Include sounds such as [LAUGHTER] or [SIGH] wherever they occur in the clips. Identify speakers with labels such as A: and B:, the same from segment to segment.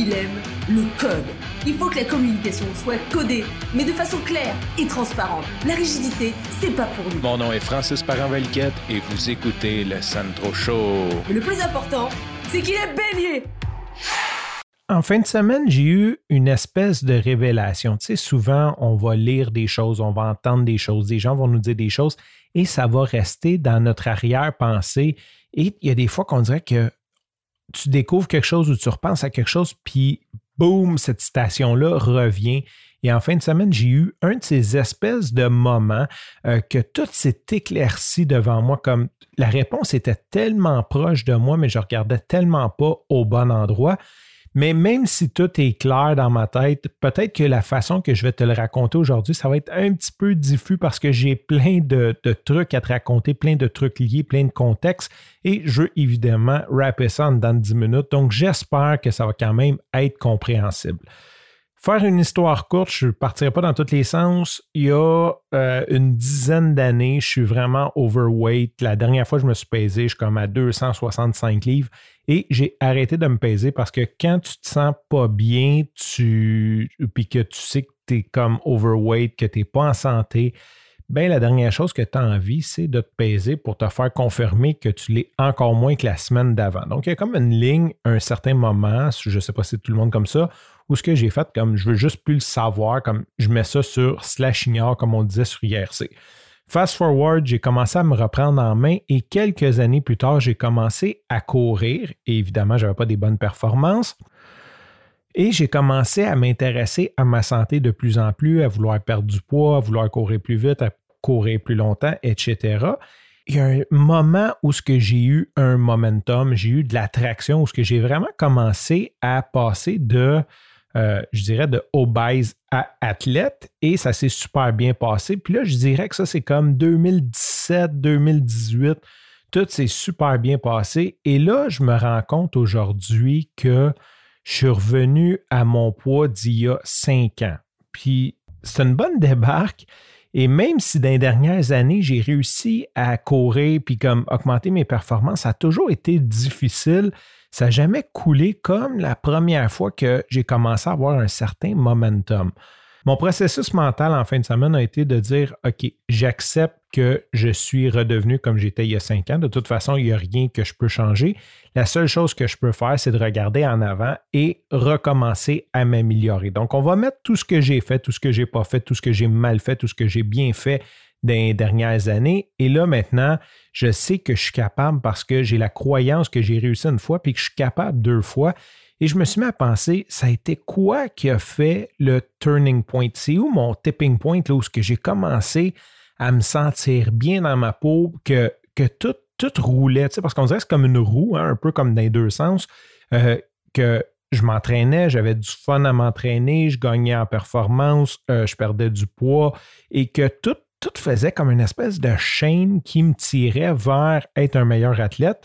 A: il aime le code. Il faut que la communication soit codée, mais de façon claire et transparente. La rigidité, c'est pas pour nous.
B: Mon nom est Francis parent et vous écoutez le Sandro Show.
A: Mais le plus important, c'est qu'il est bélier.
C: En fin de semaine, j'ai eu une espèce de révélation. Tu sais, souvent, on va lire des choses, on va entendre des choses, des gens vont nous dire des choses et ça va rester dans notre arrière-pensée. Et il y a des fois qu'on dirait que tu découvres quelque chose ou tu repenses à quelque chose, puis boum, cette citation-là revient. Et en fin de semaine, j'ai eu un de ces espèces de moments euh, que tout s'est éclairci devant moi, comme la réponse était tellement proche de moi, mais je regardais tellement pas au bon endroit. Mais même si tout est clair dans ma tête, peut-être que la façon que je vais te le raconter aujourd'hui, ça va être un petit peu diffus parce que j'ai plein de, trucs à te raconter, plein de trucs liés, plein de contextes. Et je veux évidemment rapper ça dans 10 minutes. Donc j'espère que ça va quand même être compréhensible. Faire une histoire courte, je ne partirai pas dans tous les sens. Il y a euh, une dizaine d'années, je suis vraiment overweight. La dernière fois je me suis pesé, je suis comme à 265 livres et j'ai arrêté de me peser parce que quand tu te sens pas bien, tu puis que tu sais que tu es comme overweight, que tu n'es pas en santé, ben la dernière chose que tu as envie, c'est de te peser pour te faire confirmer que tu l'es encore moins que la semaine d'avant. Donc, il y a comme une ligne, un certain moment, je ne sais pas si c'est tout le monde comme ça, ou ce que j'ai fait comme je veux juste plus le savoir, comme je mets ça sur slash ignore, comme on disait sur IRC. Fast forward, j'ai commencé à me reprendre en main et quelques années plus tard, j'ai commencé à courir. Et évidemment, je n'avais pas des bonnes performances. Et j'ai commencé à m'intéresser à ma santé de plus en plus, à vouloir perdre du poids, à vouloir courir plus vite, à courir plus longtemps, etc. Il y a un moment où ce que j'ai eu un momentum, j'ai eu de l'attraction, où ce que j'ai vraiment commencé à passer de euh, je dirais, de obèse à athlète et ça s'est super bien passé. Puis là, je dirais que ça, c'est comme 2017, 2018. Tout s'est super bien passé. Et là, je me rends compte aujourd'hui que je suis revenu à mon poids d'il y a cinq ans. Puis c'est une bonne débarque. Et même si dans les dernières années, j'ai réussi à courir puis comme augmenter mes performances, ça a toujours été difficile ça n'a jamais coulé comme la première fois que j'ai commencé à avoir un certain momentum. Mon processus mental en fin de semaine a été de dire OK, j'accepte que je suis redevenu comme j'étais il y a cinq ans. De toute façon, il n'y a rien que je peux changer. La seule chose que je peux faire, c'est de regarder en avant et recommencer à m'améliorer. Donc, on va mettre tout ce que j'ai fait, tout ce que j'ai pas fait, tout ce que j'ai mal fait, tout ce que j'ai bien fait dans les dernières années. Et là, maintenant, je sais que je suis capable parce que j'ai la croyance que j'ai réussi une fois puis que je suis capable deux fois. Et je me suis mis à penser, ça a été quoi qui a fait le turning point? C'est où mon tipping point, là, où j'ai commencé à me sentir bien dans ma peau, que, que tout, tout roulait, parce qu'on dirait que c'est comme une roue, hein, un peu comme dans les deux sens, euh, que je m'entraînais, j'avais du fun à m'entraîner, je gagnais en performance, euh, je perdais du poids et que tout tout faisait comme une espèce de chaîne qui me tirait vers être un meilleur athlète.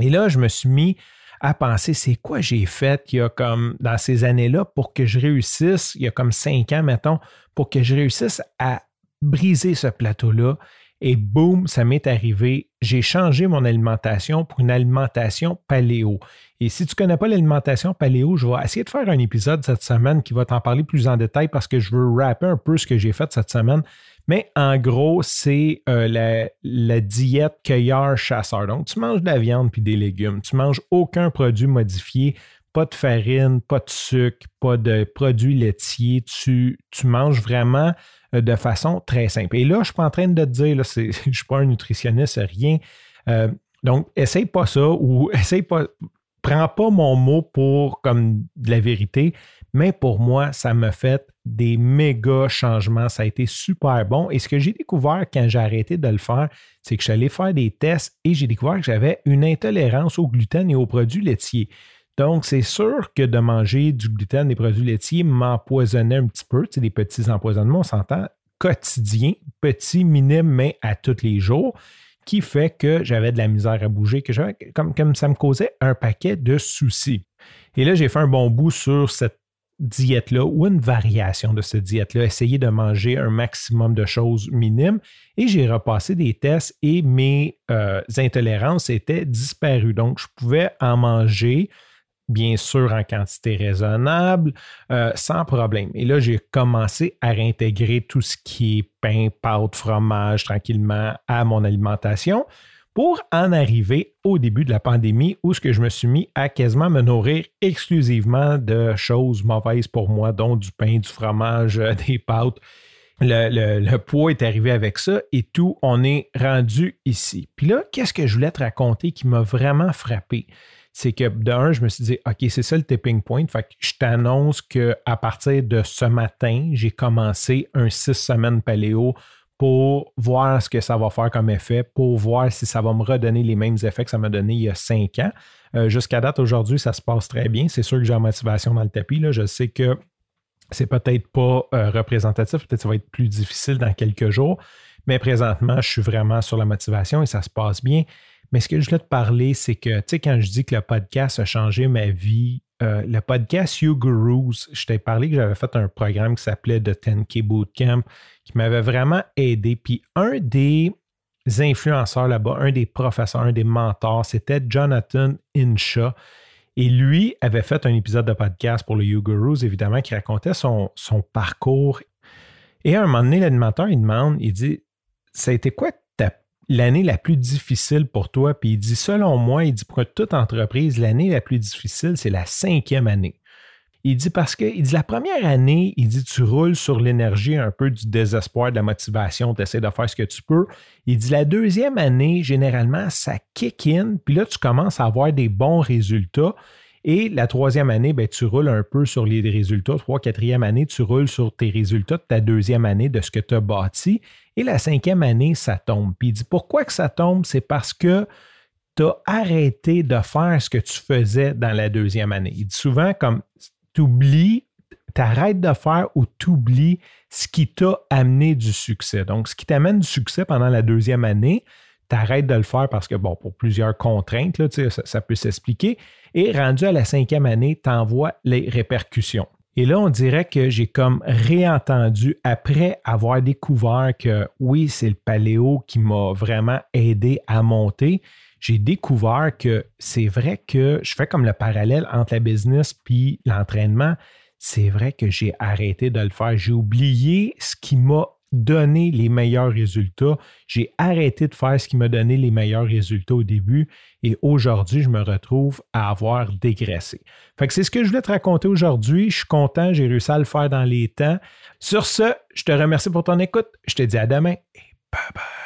C: Et là, je me suis mis à penser, c'est quoi j'ai fait il y a comme dans ces années-là pour que je réussisse, il y a comme cinq ans, mettons, pour que je réussisse à briser ce plateau-là. Et boum, ça m'est arrivé. J'ai changé mon alimentation pour une alimentation paléo. Et si tu ne connais pas l'alimentation paléo, je vais essayer de faire un épisode cette semaine qui va t'en parler plus en détail parce que je veux rapper un peu ce que j'ai fait cette semaine. Mais en gros, c'est euh, la, diète cueilleur-chasseur. Donc, tu manges de la viande puis des légumes. Tu manges aucun produit modifié, pas de farine, pas de sucre, pas de produits laitiers. Tu, manges vraiment euh, de façon très simple. Et là, je ne suis pas en train de te dire, là, [LAUGHS] je ne suis pas un nutritionniste, rien. Euh, donc, essaye pas ça ou [LAUGHS] essaye pas. Prends pas mon mot pour comme de la vérité, mais pour moi, ça m'a fait des méga changements. Ça a été super bon. Et ce que j'ai découvert quand j'ai arrêté de le faire, c'est que je suis allé faire des tests et j'ai découvert que j'avais une intolérance au gluten et aux produits laitiers. Donc, c'est sûr que de manger du gluten et des produits laitiers m'empoisonnait un petit peu. Tu des petits empoisonnements, on s'entend, quotidiens, petits, minimes, mais à tous les jours, qui fait que j'avais de la misère à bouger, que comme, comme ça me causait un paquet de soucis. Et là, j'ai fait un bon bout sur cette diète-là ou une variation de cette diète-là, essayer de manger un maximum de choses minimes. Et j'ai repassé des tests et mes euh, intolérances étaient disparues. Donc, je pouvais en manger bien sûr en quantité raisonnable, euh, sans problème. Et là, j'ai commencé à réintégrer tout ce qui est pain, pâte, fromage tranquillement à mon alimentation pour en arriver au début de la pandémie où ce que je me suis mis à quasiment me nourrir exclusivement de choses mauvaises pour moi, dont du pain, du fromage, euh, [LAUGHS] des pâtes. Le, poids est arrivé avec ça et tout, on est rendu ici. Puis là, qu'est-ce que je voulais te raconter qui m'a vraiment frappé? C'est que d'un, je me suis dit, OK, c'est ça le tipping point. Fait que je t'annonce qu'à partir de ce matin, j'ai commencé un six semaines paléo pour voir ce que ça va faire comme effet, pour voir si ça va me redonner les mêmes effets que ça m'a donné il y a cinq ans. Euh, jusqu'à date, aujourd'hui, ça se passe très bien. C'est sûr que j'ai la motivation dans le tapis. Je sais que c'est peut-être pas euh, représentatif, peut-être ça va être plus difficile dans quelques jours, mais présentement, je suis vraiment sur la motivation et ça se passe bien. Mais ce que je voulais te parler, c'est que, tu sais, quand je dis que le podcast a changé ma vie, euh, le podcast You Gurus, je t'ai parlé que j'avais fait un programme qui s'appelait The 10K Bootcamp qui m'avait vraiment aidé. Puis un des influenceurs là-bas, un des professeurs, un des mentors, c'était Jonathan Insha. Et lui avait fait un épisode de podcast pour le You Gurus, évidemment, qui racontait son, parcours. Et à un moment donné, l'animateur, il demande, il dit, ça a été quoi l'année la plus difficile pour toi? Puis il dit, selon moi, il dit, pour toute entreprise, l'année la plus difficile, c'est la cinquième année. Il dit parce que, il dit la première année, il dit tu roules sur l'énergie un peu du désespoir, de la motivation, tu essaies de faire ce que tu peux. Il dit la deuxième année, généralement, ça kick in, puis là, tu commences à avoir des bons résultats. Et la troisième année, ben, tu roules un peu sur les résultats. Trois, quatrième année, tu roules sur tes résultats de ta deuxième année, de ce que tu as bâti. Et la cinquième année, ça tombe. Puis il dit pourquoi que ça tombe? C'est parce que tu as arrêté de faire ce que tu faisais dans la deuxième année. Il dit souvent comme t'oublies, t'arrêtes de faire ou t'oublies ce qui t'a amené du succès. Donc, ce qui t'amène du succès pendant la deuxième année, t'arrêtes de le faire parce que, bon, pour plusieurs contraintes, là, ça, ça peut s'expliquer. Et rendu à la cinquième année, t'envoies les répercussions. Et là, on dirait que j'ai comme réentendu, après avoir découvert que oui, c'est le paléo qui m'a vraiment aidé à monter, j'ai découvert que c'est vrai que je fais comme le parallèle entre la business puis l'entraînement. C'est vrai que j'ai arrêté de le faire. J'ai oublié ce qui m'a donné les meilleurs résultats. J'ai arrêté de faire ce qui m'a donné les meilleurs résultats au début et aujourd'hui, je me retrouve à avoir dégraissé. Fait que c'est ce que je voulais te raconter aujourd'hui. Je suis content, j'ai réussi à le faire dans les temps. Sur ce, je te remercie pour ton écoute. Je te dis à demain et bye bye.